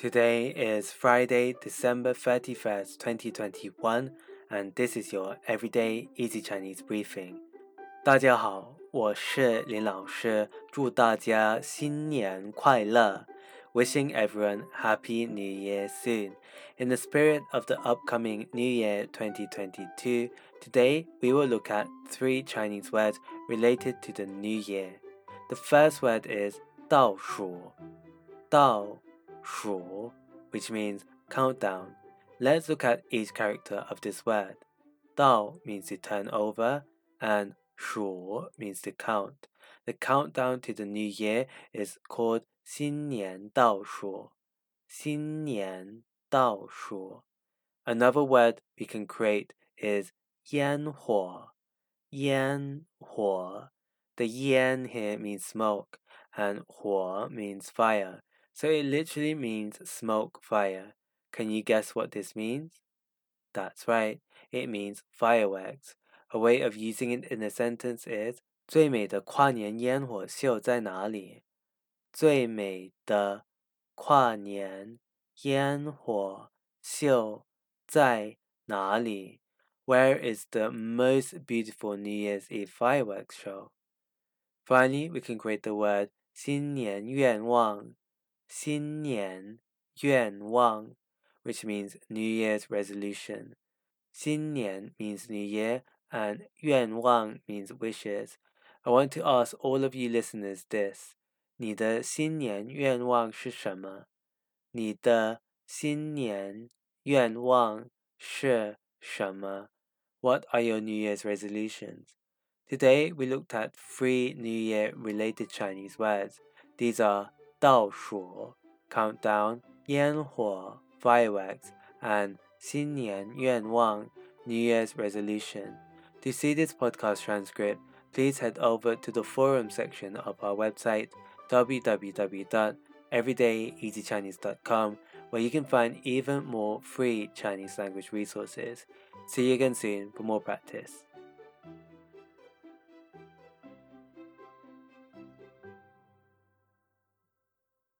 Today is Friday, December 31st, 2021, and this is your everyday easy Chinese briefing. 大家好，我是林老师，祝大家新年快乐。Wishing everyone Happy New Year soon. In the spirit of the upcoming New Year 2022, today we will look at three Chinese words related to the New Year. The first word is 倒数,倒数, which means countdown. Let's look at each character of this word. 倒 means to turn over and 数 means to count. The countdown to the new year is called 新年倒数,新年倒数. Another word we can create is 烟火,烟火. The yan here means smoke and 火 means fire. So it literally means smoke fire. Can you guess what this means? That's right, it means fireworks. A way of using it in a sentence is 最美的跨年烟火秀在哪里？最美的跨年烟火秀在哪里？Where is the most beautiful New Year's Eve fireworks show? Finally, we can create the word 新年愿望 新年愿望 which means New Year's resolution. 新年 means New Year and 愿望 means wishes. I want to ask all of you listeners this. 你的新年愿望是什么？你的新年愿望是什么？What are your New Year's resolutions? Today we looked at three New Year related Chinese words. These are 倒数 countdown, 烟火 fireworks, and 新年愿望 New Year's resolution. To see this podcast transcript, please head over to the forum section of our website www.everydayeasychinese.com where you can find even more free Chinese language resources. See you again soon for more practice.